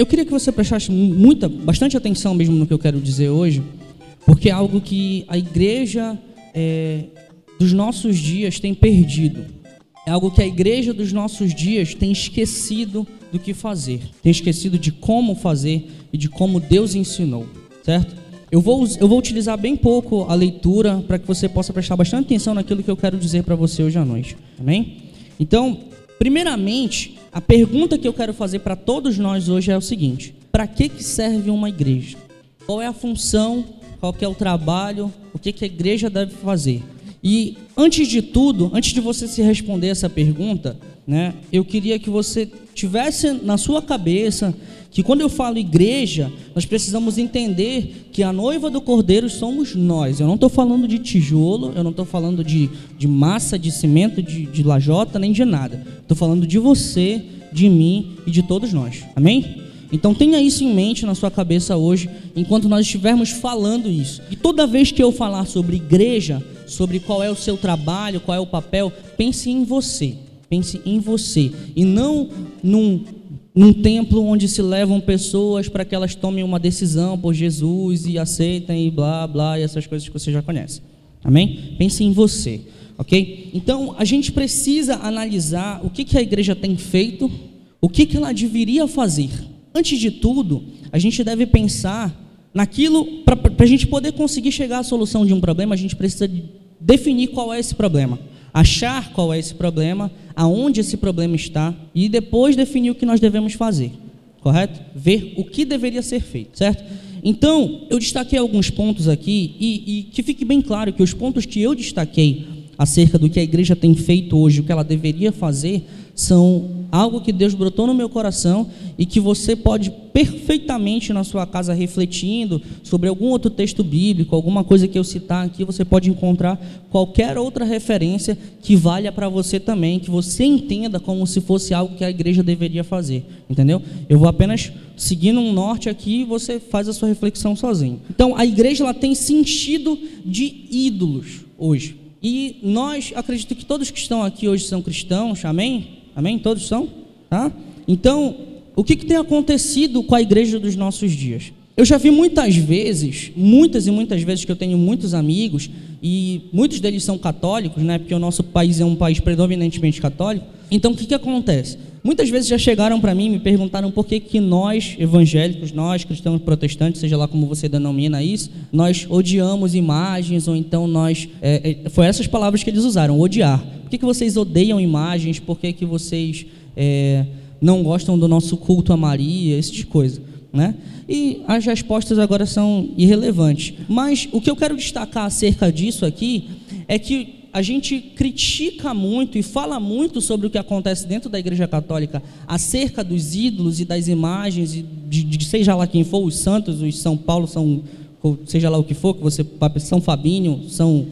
eu queria que você prestasse muita, bastante atenção mesmo no que eu quero dizer hoje, porque é algo que a igreja é, dos nossos dias tem perdido. É algo que a igreja dos nossos dias tem esquecido do que fazer, tem esquecido de como fazer e de como Deus ensinou, certo? Eu vou, eu vou utilizar bem pouco a leitura para que você possa prestar bastante atenção naquilo que eu quero dizer para você hoje à noite, amém? Então, primeiramente, a pergunta que eu quero fazer para todos nós hoje é o seguinte: para que, que serve uma igreja? Qual é a função? Qual é o trabalho? O que, que a igreja deve fazer? E antes de tudo, antes de você se responder essa pergunta, né, eu queria que você tivesse na sua cabeça que quando eu falo igreja, nós precisamos entender que a noiva do cordeiro somos nós. Eu não estou falando de tijolo, eu não estou falando de, de massa, de cimento, de, de lajota, nem de nada. Estou falando de você, de mim e de todos nós. Amém? Então tenha isso em mente na sua cabeça hoje, enquanto nós estivermos falando isso. E toda vez que eu falar sobre igreja, sobre qual é o seu trabalho, qual é o papel, pense em você. Pense em você. E não num, num templo onde se levam pessoas para que elas tomem uma decisão por Jesus e aceitem e blá blá e essas coisas que você já conhece. Amém? Pense em você. Ok? Então a gente precisa analisar o que, que a igreja tem feito, o que, que ela deveria fazer. Antes de tudo, a gente deve pensar naquilo, para a gente poder conseguir chegar à solução de um problema, a gente precisa definir qual é esse problema, achar qual é esse problema, aonde esse problema está e depois definir o que nós devemos fazer, correto? Ver o que deveria ser feito, certo? Então, eu destaquei alguns pontos aqui e, e que fique bem claro que os pontos que eu destaquei acerca do que a igreja tem feito hoje, o que ela deveria fazer, são algo que Deus brotou no meu coração e que você pode perfeitamente na sua casa refletindo sobre algum outro texto bíblico, alguma coisa que eu citar aqui, você pode encontrar qualquer outra referência que valha para você também, que você entenda como se fosse algo que a igreja deveria fazer, entendeu? Eu vou apenas seguindo um norte aqui e você faz a sua reflexão sozinho. Então, a igreja ela tem sentido de ídolos hoje. E nós, acredito que todos que estão aqui hoje são cristãos, amém? Amém? Todos são? Tá? Então, o que, que tem acontecido com a igreja dos nossos dias? Eu já vi muitas vezes, muitas e muitas vezes que eu tenho muitos amigos, e muitos deles são católicos, né? Porque o nosso país é um país predominantemente católico. Então, o que, que acontece? Muitas vezes já chegaram para mim e me perguntaram por que, que nós, evangélicos, nós, cristãos protestantes, seja lá como você denomina isso, nós odiamos imagens, ou então nós. É, é, foi essas palavras que eles usaram, odiar. Por que, que vocês odeiam imagens? Por que, que vocês é, não gostam do nosso culto a Maria? Esse tipo de coisa. Né? E as respostas agora são irrelevantes. Mas o que eu quero destacar acerca disso aqui é que a gente critica muito e fala muito sobre o que acontece dentro da Igreja Católica acerca dos ídolos e das imagens, e de, de seja lá quem for, os santos, os São Paulo, são, seja lá o que for, que você São Fabinho, São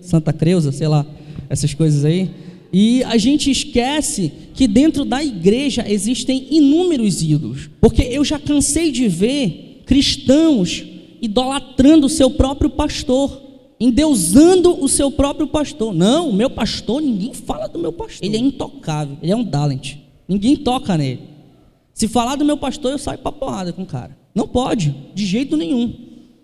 Santa Creuza, sei lá, essas coisas aí. E a gente esquece que dentro da igreja existem inúmeros ídolos. Porque eu já cansei de ver cristãos idolatrando o seu próprio pastor, endeusando o seu próprio pastor. Não, o meu pastor, ninguém fala do meu pastor. Ele é intocável, ele é um talent. Ninguém toca nele. Se falar do meu pastor, eu saio para porrada com o cara. Não pode, de jeito nenhum.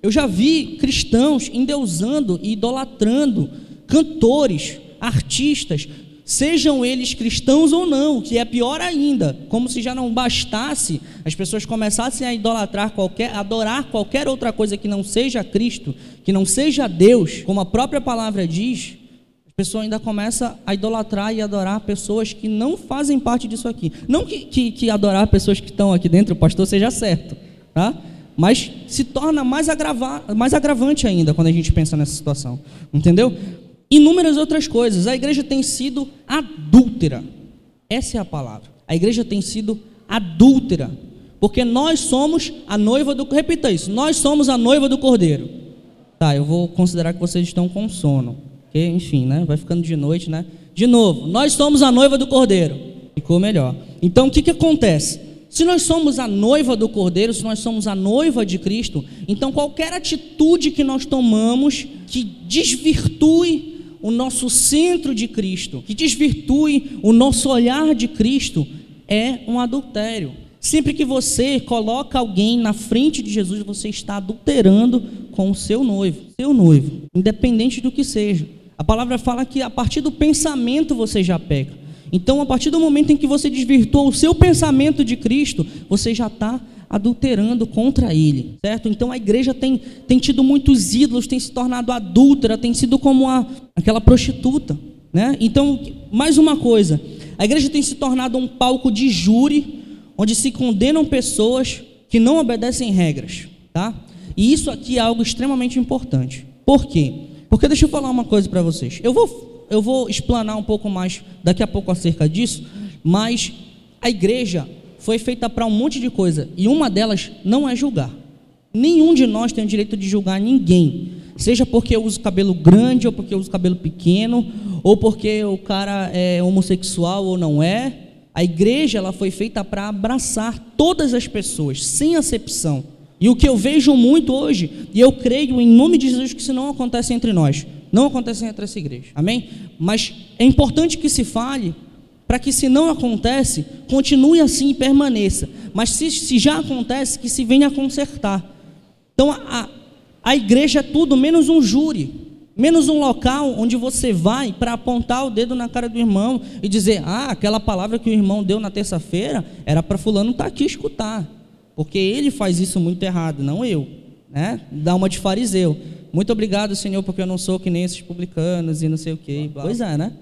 Eu já vi cristãos endeusando e idolatrando cantores, artistas, sejam eles cristãos ou não, que é pior ainda, como se já não bastasse as pessoas começassem a idolatrar qualquer, adorar qualquer outra coisa que não seja Cristo, que não seja Deus, como a própria palavra diz, a pessoa ainda começa a idolatrar e adorar pessoas que não fazem parte disso aqui. Não que, que, que adorar pessoas que estão aqui dentro, pastor, seja certo, tá? mas se torna mais, agrava, mais agravante ainda quando a gente pensa nessa situação, entendeu? Inúmeras outras coisas. A igreja tem sido adúltera. Essa é a palavra. A igreja tem sido adúltera. Porque nós somos a noiva do. Repita isso. Nós somos a noiva do cordeiro. Tá, eu vou considerar que vocês estão com sono. Porque, enfim, né? Vai ficando de noite, né? De novo, nós somos a noiva do cordeiro. Ficou melhor. Então, o que, que acontece? Se nós somos a noiva do Cordeiro, se nós somos a noiva de Cristo, então qualquer atitude que nós tomamos que desvirtue o nosso centro de Cristo, que desvirtue o nosso olhar de Cristo, é um adultério. Sempre que você coloca alguém na frente de Jesus, você está adulterando com o seu noivo, seu noivo, independente do que seja. A palavra fala que a partir do pensamento você já peca. Então, a partir do momento em que você desvirtua o seu pensamento de Cristo, você já está adulterando contra ele, certo? Então a igreja tem, tem tido muitos ídolos, tem se tornado adúltera, tem sido como a, aquela prostituta, né? Então, mais uma coisa, a igreja tem se tornado um palco de júri, onde se condenam pessoas que não obedecem regras, tá? E isso aqui é algo extremamente importante. Por quê? Porque deixa eu falar uma coisa para vocês. Eu vou, eu vou explanar um pouco mais daqui a pouco acerca disso, mas a igreja foi feita para um monte de coisa e uma delas não é julgar. Nenhum de nós tem o direito de julgar ninguém, seja porque eu uso cabelo grande ou porque eu uso cabelo pequeno, ou porque o cara é homossexual ou não é. A igreja ela foi feita para abraçar todas as pessoas, sem acepção. E o que eu vejo muito hoje, e eu creio em nome de Jesus que isso não acontece entre nós, não acontece entre essa igreja. Amém? Mas é importante que se fale para que se não acontece, continue assim e permaneça. Mas se, se já acontece, que se venha a consertar. Então a, a igreja é tudo menos um júri, menos um local onde você vai para apontar o dedo na cara do irmão e dizer: ah, aquela palavra que o irmão deu na terça-feira era para fulano estar tá aqui escutar, porque ele faz isso muito errado, não eu. Né? Dá uma de fariseu. Muito obrigado, Senhor, porque eu não sou que nem esses publicanos e não sei o quê. Pois é, né?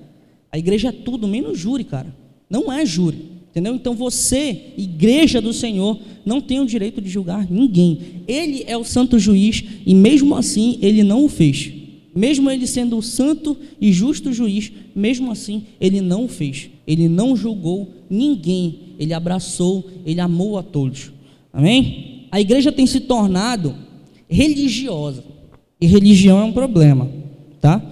A igreja é tudo menos júri, cara. Não é júri. Entendeu? Então você, igreja do Senhor, não tem o direito de julgar ninguém. Ele é o santo juiz e mesmo assim ele não o fez. Mesmo ele sendo o santo e justo juiz, mesmo assim ele não o fez. Ele não julgou ninguém. Ele abraçou, ele amou a todos. Amém? A igreja tem se tornado religiosa. E religião é um problema, tá?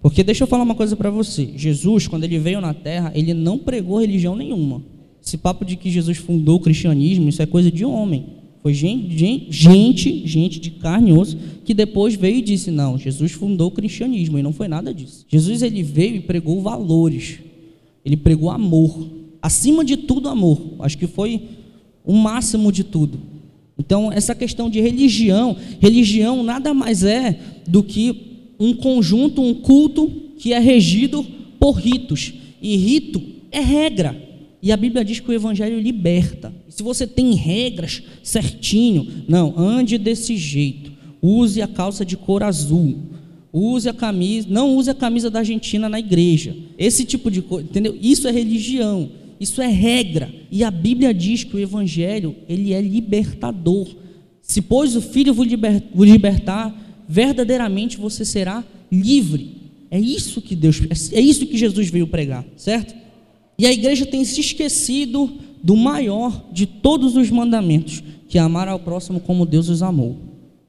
Porque deixa eu falar uma coisa para você. Jesus, quando ele veio na terra, ele não pregou religião nenhuma. Esse papo de que Jesus fundou o cristianismo, isso é coisa de homem. Foi gente, gente, gente de carne e osso que depois veio e disse: "Não, Jesus fundou o cristianismo", e não foi nada disso. Jesus ele veio e pregou valores. Ele pregou amor. Acima de tudo, amor. Acho que foi o máximo de tudo. Então, essa questão de religião, religião nada mais é do que um conjunto, um culto que é regido por ritos. E rito é regra. E a Bíblia diz que o Evangelho liberta. se você tem regras certinho, não, ande desse jeito. Use a calça de cor azul. Use a camisa, não use a camisa da Argentina na igreja. Esse tipo de coisa, entendeu? Isso é religião. Isso é regra. E a Bíblia diz que o Evangelho ele é libertador. Se pois o Filho vos libertar, verdadeiramente você será livre. É isso que Deus, é isso que Jesus veio pregar, certo? E a igreja tem se esquecido do maior de todos os mandamentos, que é amar ao próximo como Deus os amou.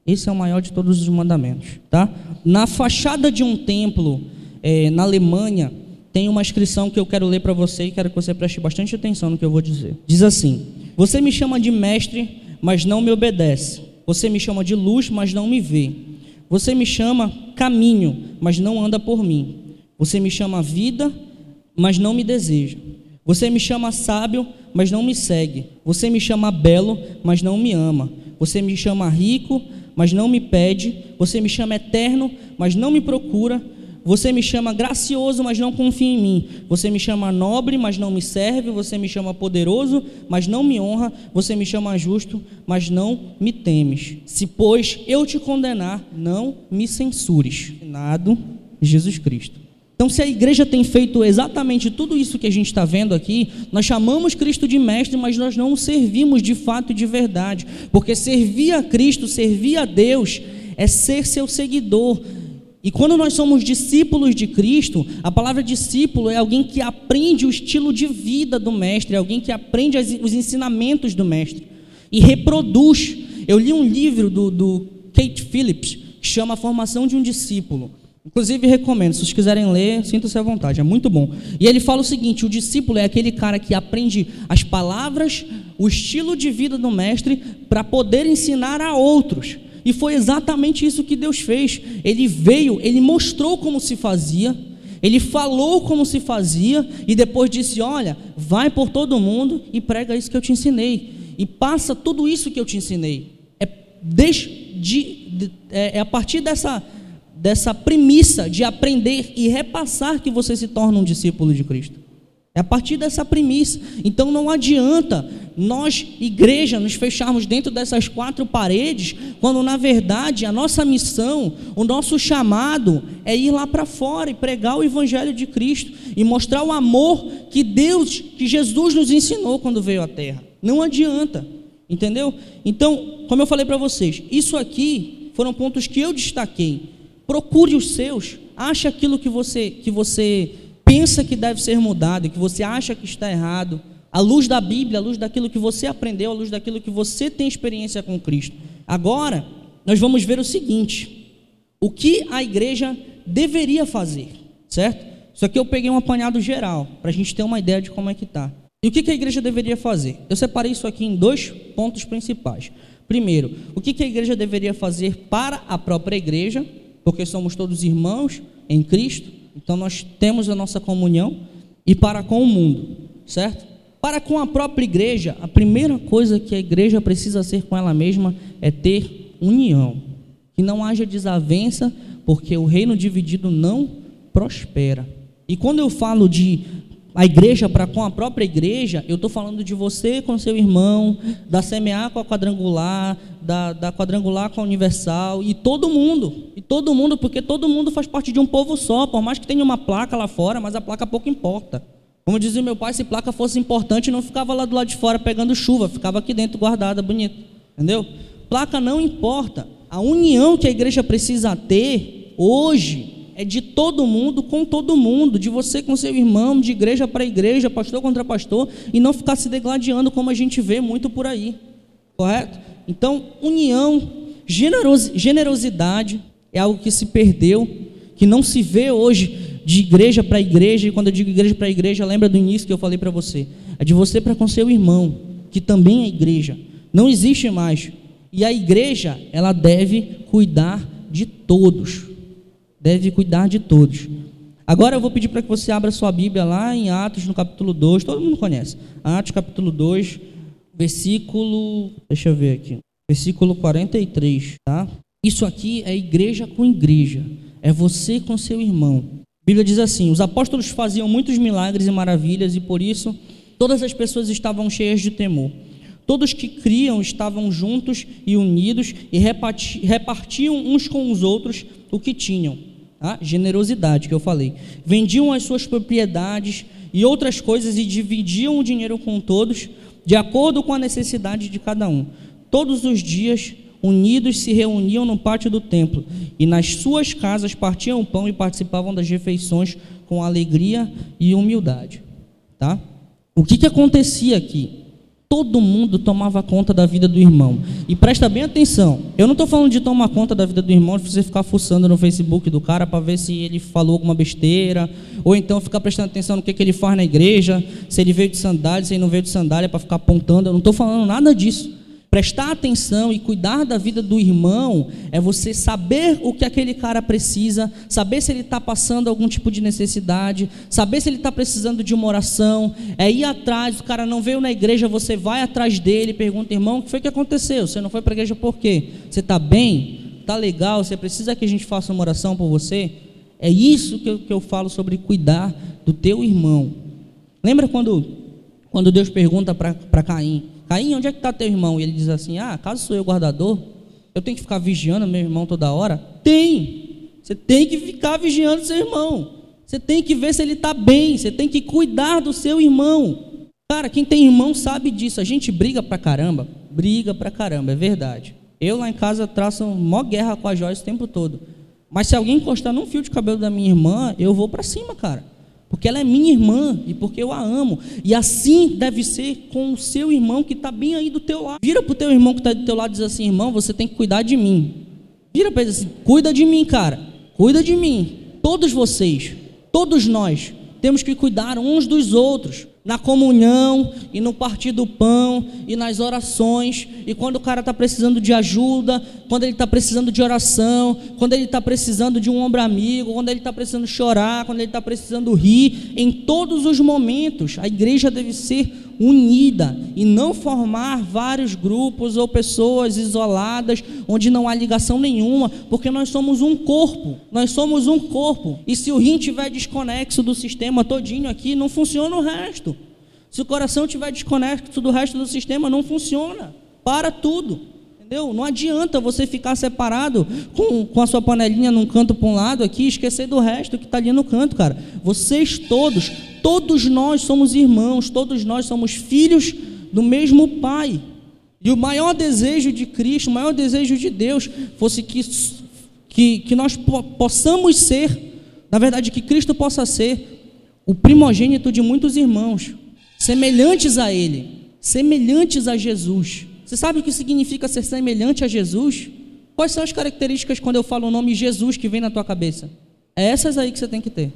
Esse é o maior de todos os mandamentos, tá? Na fachada de um templo é, na Alemanha tem uma inscrição que eu quero ler para você e quero que você preste bastante atenção no que eu vou dizer. Diz assim: Você me chama de mestre, mas não me obedece. Você me chama de luz, mas não me vê. Você me chama caminho, mas não anda por mim. Você me chama vida, mas não me deseja. Você me chama sábio, mas não me segue. Você me chama belo, mas não me ama. Você me chama rico, mas não me pede. Você me chama eterno, mas não me procura. Você me chama gracioso, mas não confia em mim. Você me chama nobre, mas não me serve. Você me chama poderoso, mas não me honra. Você me chama justo, mas não me temes. Se, pois, eu te condenar, não me censures. Nado Jesus Cristo. Então, se a igreja tem feito exatamente tudo isso que a gente está vendo aqui, nós chamamos Cristo de mestre, mas nós não o servimos de fato e de verdade. Porque servir a Cristo, servir a Deus, é ser seu seguidor e quando nós somos discípulos de Cristo, a palavra discípulo é alguém que aprende o estilo de vida do Mestre, é alguém que aprende os ensinamentos do Mestre e reproduz. Eu li um livro do, do Kate Phillips que chama A Formação de um Discípulo. Inclusive, recomendo, se vocês quiserem ler, sinta-se à vontade, é muito bom. E ele fala o seguinte: o discípulo é aquele cara que aprende as palavras, o estilo de vida do Mestre, para poder ensinar a outros. E foi exatamente isso que Deus fez. Ele veio, ele mostrou como se fazia, ele falou como se fazia e depois disse: Olha, vai por todo mundo e prega isso que eu te ensinei. e passa tudo isso que eu te ensinei. É, de, é, é a partir dessa, dessa premissa de aprender e repassar que você se torna um discípulo de Cristo. É a partir dessa premissa. Então não adianta nós, igreja, nos fecharmos dentro dessas quatro paredes, quando na verdade a nossa missão, o nosso chamado é ir lá para fora e pregar o Evangelho de Cristo e mostrar o amor que Deus, que Jesus nos ensinou quando veio à Terra. Não adianta, entendeu? Então, como eu falei para vocês, isso aqui foram pontos que eu destaquei. Procure os seus, ache aquilo que você, que você pensa que deve ser mudado, que você acha que está errado, à luz da Bíblia, à luz daquilo que você aprendeu, à luz daquilo que você tem experiência com Cristo. Agora, nós vamos ver o seguinte: o que a igreja deveria fazer, certo? Isso aqui eu peguei um apanhado geral, para a gente ter uma ideia de como é que está. E o que a igreja deveria fazer? Eu separei isso aqui em dois pontos principais. Primeiro, o que a igreja deveria fazer para a própria igreja, porque somos todos irmãos em Cristo. Então nós temos a nossa comunhão e para com o mundo, certo? Para com a própria igreja, a primeira coisa que a igreja precisa ser com ela mesma é ter união. Que não haja desavença, porque o reino dividido não prospera. E quando eu falo de a igreja para com a própria igreja, eu estou falando de você com seu irmão, da CMA com a quadrangular, da, da quadrangular com a universal, e todo mundo, e todo mundo, porque todo mundo faz parte de um povo só, por mais que tenha uma placa lá fora, mas a placa pouco importa. Como dizia meu pai, se placa fosse importante, não ficava lá do lado de fora pegando chuva, ficava aqui dentro guardada, bonito. Entendeu? Placa não importa. A união que a igreja precisa ter hoje é de todo mundo com todo mundo, de você com seu irmão, de igreja para igreja, pastor contra pastor, e não ficar se degladiando como a gente vê muito por aí. Correto? Então, união, generosidade é algo que se perdeu, que não se vê hoje de igreja para igreja, e quando eu digo igreja para igreja, lembra do início que eu falei para você. É de você para com seu irmão, que também é igreja. Não existe mais. E a igreja, ela deve cuidar de todos deve cuidar de todos. Agora eu vou pedir para que você abra sua Bíblia lá em Atos, no capítulo 2, todo mundo conhece. Atos, capítulo 2, versículo. Deixa eu ver aqui. Versículo 43, tá? Isso aqui é igreja com igreja. É você com seu irmão. A Bíblia diz assim: os apóstolos faziam muitos milagres e maravilhas, e por isso todas as pessoas estavam cheias de temor. Todos que criam estavam juntos e unidos e repartiam uns com os outros o que tinham a generosidade que eu falei. Vendiam as suas propriedades e outras coisas e dividiam o dinheiro com todos, de acordo com a necessidade de cada um. Todos os dias, unidos, se reuniam no pátio do templo e nas suas casas partiam o pão e participavam das refeições com alegria e humildade. Tá? O que, que acontecia aqui? Todo mundo tomava conta da vida do irmão. E presta bem atenção, eu não estou falando de tomar conta da vida do irmão, de você ficar fuçando no Facebook do cara para ver se ele falou alguma besteira, ou então ficar prestando atenção no que, que ele faz na igreja, se ele veio de sandália, se ele não veio de sandália, para ficar apontando. Eu não estou falando nada disso. Prestar atenção e cuidar da vida do irmão é você saber o que aquele cara precisa, saber se ele está passando algum tipo de necessidade, saber se ele está precisando de uma oração, é ir atrás, o cara não veio na igreja, você vai atrás dele, pergunta, irmão, o que foi que aconteceu? Você não foi para a igreja por quê? Você está bem? Está legal? Você precisa que a gente faça uma oração por você? É isso que eu, que eu falo sobre cuidar do teu irmão. Lembra quando, quando Deus pergunta para Caim? Caim, onde é que está teu irmão? E ele diz assim: Ah, caso sou eu guardador, eu tenho que ficar vigiando meu irmão toda hora? Tem. Você tem que ficar vigiando seu irmão. Você tem que ver se ele está bem. Você tem que cuidar do seu irmão. Cara, quem tem irmão sabe disso. A gente briga pra caramba. Briga pra caramba, é verdade. Eu lá em casa traço mó guerra com a Joyce o tempo todo. Mas se alguém encostar num fio de cabelo da minha irmã, eu vou para cima, cara porque ela é minha irmã e porque eu a amo. E assim deve ser com o seu irmão que está bem aí do teu lado. Vira para o teu irmão que está do teu lado e diz assim, irmão, você tem que cuidar de mim. Vira para ele assim, cuida de mim, cara. Cuida de mim. Todos vocês, todos nós, temos que cuidar uns dos outros. Na comunhão e no partir do pão e nas orações. E quando o cara está precisando de ajuda, quando ele está precisando de oração, quando ele está precisando de um ombro amigo, quando ele está precisando chorar, quando ele está precisando rir, em todos os momentos, a igreja deve ser unida e não formar vários grupos ou pessoas isoladas onde não há ligação nenhuma, porque nós somos um corpo. Nós somos um corpo. E se o rim estiver desconexo do sistema todinho aqui, não funciona o resto. Se o coração estiver desconexo do resto do sistema, não funciona. Para tudo. Entendeu? Não adianta você ficar separado com, com a sua panelinha num canto para um lado aqui e esquecer do resto que está ali no canto, cara. Vocês todos, todos nós somos irmãos, todos nós somos filhos do mesmo Pai. E o maior desejo de Cristo, o maior desejo de Deus, fosse que, que, que nós possamos ser, na verdade, que Cristo possa ser o primogênito de muitos irmãos, semelhantes a Ele, semelhantes a Jesus. Você sabe o que significa ser semelhante a Jesus? Quais são as características quando eu falo o nome Jesus que vem na tua cabeça? É essas aí que você tem que ter.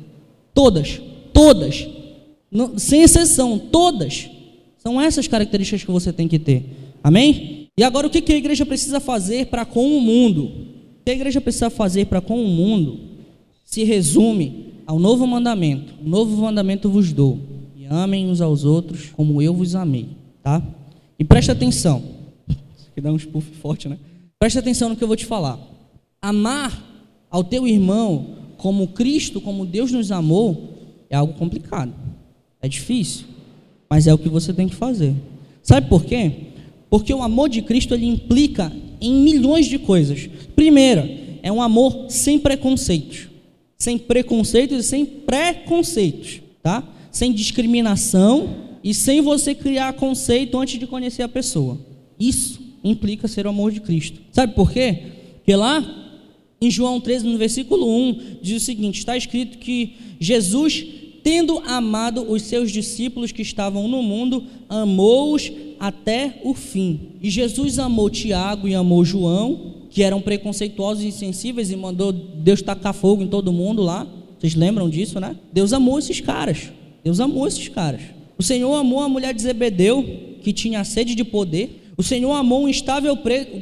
Todas, todas, sem exceção, todas. São essas características que você tem que ter. Amém? E agora o que a igreja precisa fazer para com o mundo? O que a igreja precisa fazer para com o mundo se resume ao novo mandamento. O novo mandamento vos dou. E amem uns aos outros como eu vos amei. Tá? E preste atenção que dá um puff forte, né? Preste atenção no que eu vou te falar. Amar ao teu irmão como Cristo, como Deus nos amou, é algo complicado. É difícil, mas é o que você tem que fazer. Sabe por quê? Porque o amor de Cristo ele implica em milhões de coisas. Primeira, é um amor sem preconceitos. Sem preconceitos e sem preconceitos, tá? Sem discriminação e sem você criar conceito antes de conhecer a pessoa. Isso implica ser o amor de Cristo. Sabe por quê? Porque lá em João 13, no versículo 1, diz o seguinte: está escrito que Jesus, tendo amado os seus discípulos que estavam no mundo, amou-os até o fim. E Jesus amou Tiago e amou João, que eram preconceituosos e insensíveis, e mandou Deus tacar fogo em todo mundo lá. Vocês lembram disso, né? Deus amou esses caras. Deus amou esses caras. O Senhor amou a mulher de Zebedeu, que tinha sede de poder, o Senhor amou um instável,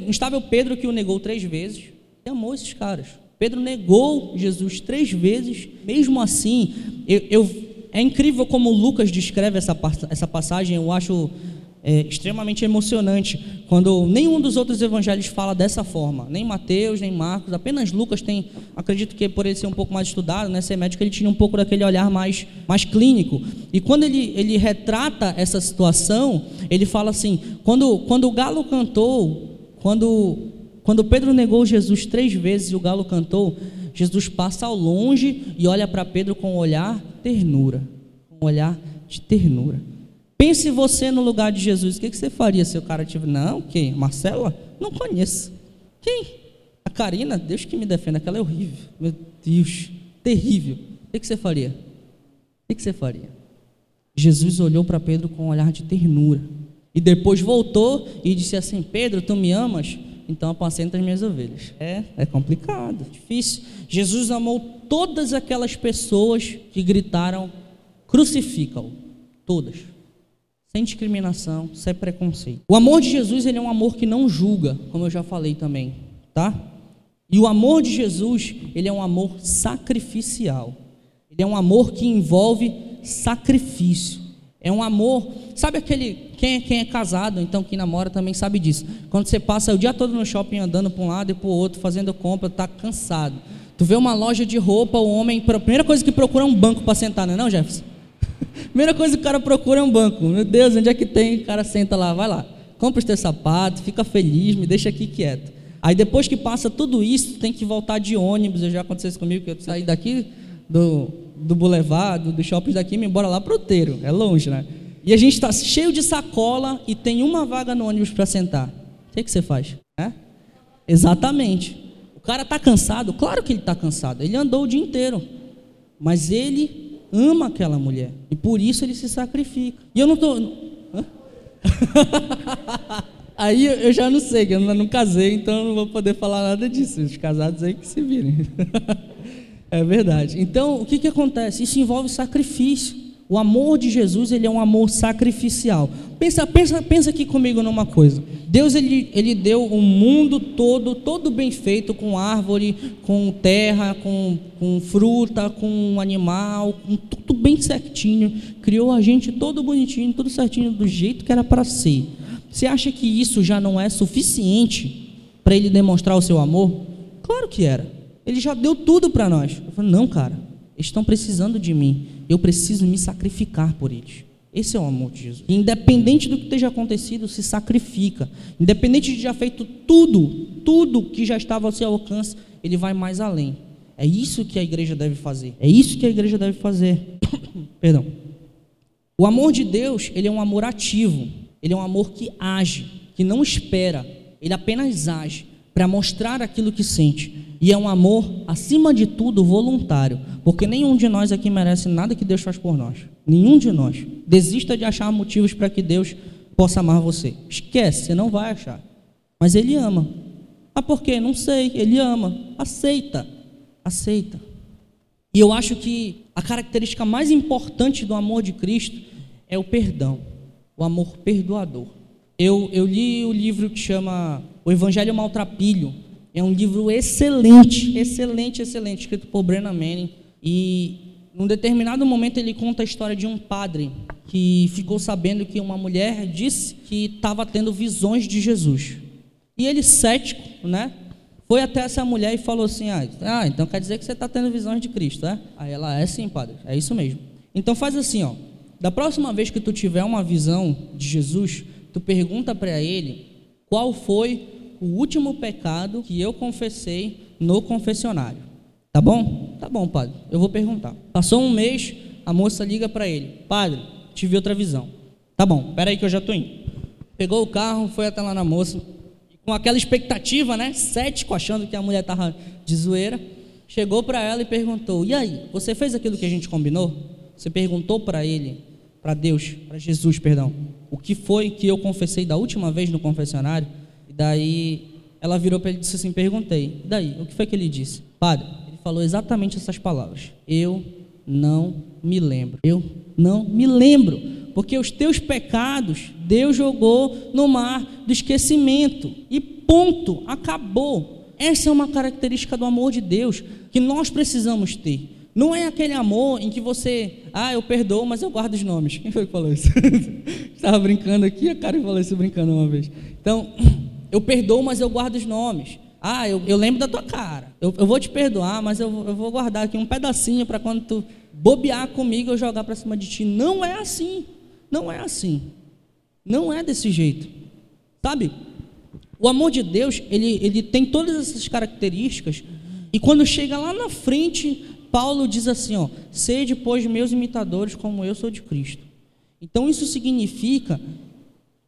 um instável Pedro que o negou três vezes. E amou esses caras. Pedro negou Jesus três vezes. Mesmo assim, eu, eu, é incrível como Lucas descreve essa, essa passagem. Eu acho é, extremamente emocionante quando nenhum dos outros evangelhos fala dessa forma, nem Mateus, nem Marcos, apenas Lucas tem, acredito que por ele ser um pouco mais estudado, né, ser médico, ele tinha um pouco daquele olhar mais, mais clínico. E quando ele, ele retrata essa situação, ele fala assim: quando, quando o galo cantou, quando, quando Pedro negou Jesus três vezes e o galo cantou, Jesus passa ao longe e olha para Pedro com um olhar ternura, um olhar de ternura. Pense você no lugar de Jesus. O que você faria se o cara tivesse. Não, quem? Marcela? Não conheço. Quem? A Karina? Deus que me defenda. Aquela é horrível. Meu Deus. Terrível. O que você faria? O que você faria? Jesus olhou para Pedro com um olhar de ternura. E depois voltou e disse assim: Pedro, tu me amas? Então apacenta as minhas ovelhas. É, é complicado, difícil. Jesus amou todas aquelas pessoas que gritaram: crucifica-o. Todas sem discriminação, sem preconceito. O amor de Jesus ele é um amor que não julga, como eu já falei também, tá? E o amor de Jesus ele é um amor sacrificial. Ele é um amor que envolve sacrifício. É um amor, sabe aquele quem é, quem é casado, então quem namora também sabe disso. Quando você passa o dia todo no shopping andando para um lado e para o outro, fazendo compra, tá cansado. Tu vê uma loja de roupa, o homem, a primeira coisa que procura é um banco para sentar, não é não, Jefferson? Primeira coisa que o cara procura é um banco. Meu Deus, onde é que tem? O cara senta lá, vai lá, compra os teus sapatos, fica feliz, me deixa aqui quieto. Aí depois que passa tudo isso, tem que voltar de ônibus. Já aconteceu isso comigo, que eu saí daqui do, do boulevard, do, do shopping daqui, me embora lá pro Outeiro. É longe, né? E a gente está cheio de sacola e tem uma vaga no ônibus para sentar. O que, que você faz? É? Exatamente. O cara está cansado? Claro que ele está cansado. Ele andou o dia inteiro. Mas ele ama aquela mulher. E por isso ele se sacrifica. E eu não estou. aí eu já não sei, eu não, não casei, então eu não vou poder falar nada disso. Os casados aí que se virem. é verdade. Então, o que, que acontece? Isso envolve sacrifício. O amor de Jesus, ele é um amor sacrificial. Pensa, pensa, pensa aqui comigo numa coisa. Deus ele, ele deu o mundo todo, todo bem feito, com árvore, com terra, com, com fruta, com animal, com tudo bem certinho. Criou a gente todo bonitinho, tudo certinho, do jeito que era para ser. Você acha que isso já não é suficiente para ele demonstrar o seu amor? Claro que era. Ele já deu tudo para nós. Eu falei, não, cara, eles estão precisando de mim. Eu preciso me sacrificar por eles. Esse é o amor de Jesus. Independente do que esteja acontecido, se sacrifica. Independente de já feito tudo, tudo que já estava ao seu alcance, ele vai mais além. É isso que a igreja deve fazer. É isso que a igreja deve fazer. Perdão. O amor de Deus, ele é um amor ativo. Ele é um amor que age, que não espera. Ele apenas age para mostrar aquilo que sente. E é um amor, acima de tudo, voluntário. Porque nenhum de nós aqui merece nada que Deus faz por nós. Nenhum de nós. Desista de achar motivos para que Deus possa amar você. Esquece, você não vai achar. Mas Ele ama. Ah, por quê? Não sei. Ele ama. Aceita. Aceita. E eu acho que a característica mais importante do amor de Cristo é o perdão. O amor perdoador. Eu, eu li o livro que chama O Evangelho Maltrapilho. É um livro excelente, excelente, excelente, escrito por Brennan Manning. E num determinado momento ele conta a história de um padre que ficou sabendo que uma mulher disse que estava tendo visões de Jesus. E ele, cético, né? Foi até essa mulher e falou assim: Ah, ah então quer dizer que você está tendo visões de Cristo, é? Aí ela, é sim, padre, é isso mesmo. Então faz assim, ó. Da próxima vez que tu tiver uma visão de Jesus, tu pergunta para ele qual foi o último pecado que eu confessei no confessionário. Tá bom? Tá bom, padre. Eu vou perguntar. Passou um mês, a moça liga para ele: Padre, tive outra visão. Tá bom, peraí que eu já estou indo. Pegou o carro, foi até lá na moça, com aquela expectativa, né? Cético, achando que a mulher estava de zoeira. Chegou para ela e perguntou: E aí, você fez aquilo que a gente combinou? Você perguntou para ele, para Deus, para Jesus, perdão, o que foi que eu confessei da última vez no confessionário? E daí ela virou para ele e disse assim: Perguntei, e daí, o que foi que ele disse? Padre, ele falou exatamente essas palavras: Eu não me lembro. Eu não me lembro, porque os teus pecados Deus jogou no mar do esquecimento e ponto, acabou. Essa é uma característica do amor de Deus que nós precisamos ter. Não é aquele amor em que você, ah, eu perdoo, mas eu guardo os nomes. Quem foi que falou isso? Estava brincando aqui, a cara falou isso brincando uma vez. Então, eu perdoo, mas eu guardo os nomes. Ah, eu, eu lembro da tua cara. Eu, eu vou te perdoar, mas eu, eu vou guardar aqui um pedacinho para quando tu bobear comigo eu jogar para cima de ti. Não é assim. Não é assim. Não é desse jeito. Sabe? O amor de Deus, ele, ele tem todas essas características. E quando chega lá na frente, Paulo diz assim: ó, sede, pois, meus imitadores, como eu sou de Cristo. Então isso significa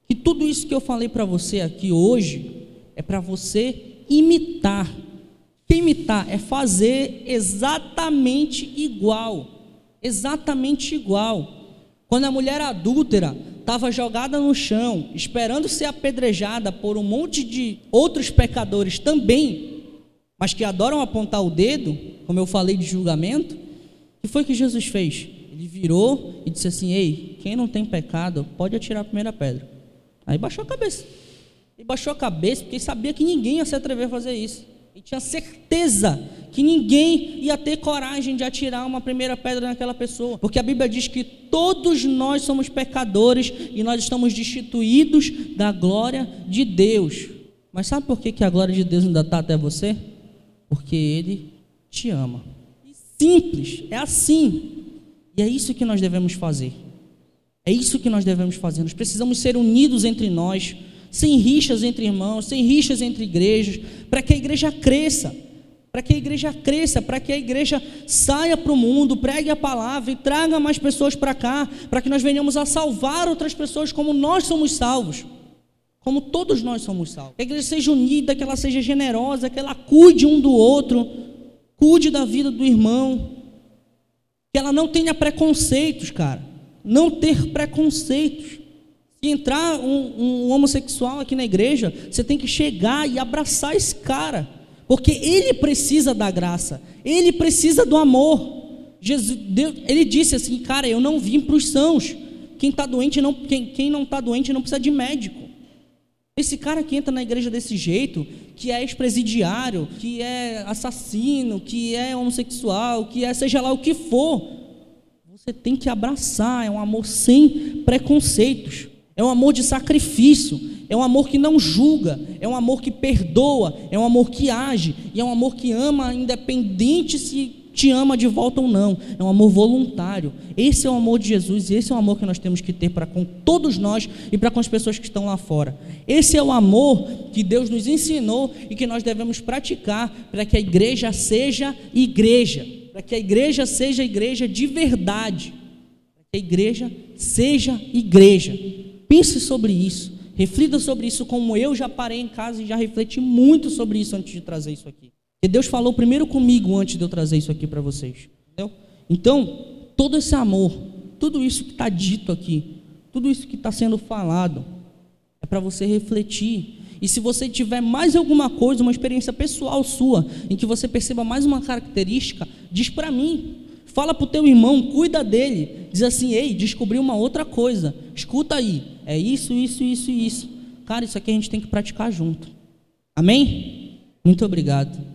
que tudo isso que eu falei para você aqui hoje é para você imitar. Que imitar é fazer exatamente igual. Exatamente igual. Quando a mulher adúltera estava jogada no chão, esperando ser apedrejada por um monte de outros pecadores também, mas que adoram apontar o dedo, como eu falei de julgamento, o que foi que Jesus fez? Ele virou e disse assim: Ei, quem não tem pecado pode atirar a primeira pedra. Aí baixou a cabeça. E baixou a cabeça porque sabia que ninguém ia se atrever a fazer isso. E tinha certeza que ninguém ia ter coragem de atirar uma primeira pedra naquela pessoa. Porque a Bíblia diz que todos nós somos pecadores e nós estamos destituídos da glória de Deus. Mas sabe por que a glória de Deus ainda está até você? Porque Ele te ama. Simples, é assim. E é isso que nós devemos fazer. É isso que nós devemos fazer. Nós precisamos ser unidos entre nós, sem rixas entre irmãos, sem rixas entre igrejas, para que a igreja cresça. Para que a igreja cresça, para que a igreja saia para o mundo, pregue a palavra e traga mais pessoas para cá, para que nós venhamos a salvar outras pessoas como nós somos salvos, como todos nós somos salvos. Que a igreja seja unida, que ela seja generosa, que ela cuide um do outro, cuide da vida do irmão, que ela não tenha preconceitos, cara não ter preconceitos. Se entrar um, um, homossexual aqui na igreja, você tem que chegar e abraçar esse cara, porque ele precisa da graça, ele precisa do amor. Jesus, Deus, ele disse assim, cara, eu não vim para os sãos. Quem está doente não, quem, quem não está doente não precisa de médico. Esse cara que entra na igreja desse jeito, que é ex-presidiário, que é assassino, que é homossexual, que é seja lá o que for, você tem que abraçar. É um amor sem preconceitos. É um amor de sacrifício. É um amor que não julga. É um amor que perdoa. É um amor que age. E é um amor que ama, independente se te ama de volta ou não. É um amor voluntário. Esse é o amor de Jesus e esse é o amor que nós temos que ter para com todos nós e para com as pessoas que estão lá fora. Esse é o amor que Deus nos ensinou e que nós devemos praticar para que a igreja seja igreja, para que a igreja seja igreja de verdade, para que a igreja seja igreja. Pense sobre isso. Reflita sobre isso, como eu já parei em casa e já refleti muito sobre isso antes de trazer isso aqui. E Deus falou primeiro comigo antes de eu trazer isso aqui para vocês. Entendeu? Então, todo esse amor, tudo isso que está dito aqui, tudo isso que está sendo falado, é para você refletir. E se você tiver mais alguma coisa, uma experiência pessoal sua, em que você perceba mais uma característica, diz para mim. Fala para o teu irmão, cuida dele. Diz assim, ei, descobri uma outra coisa. Escuta aí. É isso, isso, isso e isso. Cara, isso aqui a gente tem que praticar junto. Amém? Muito obrigado.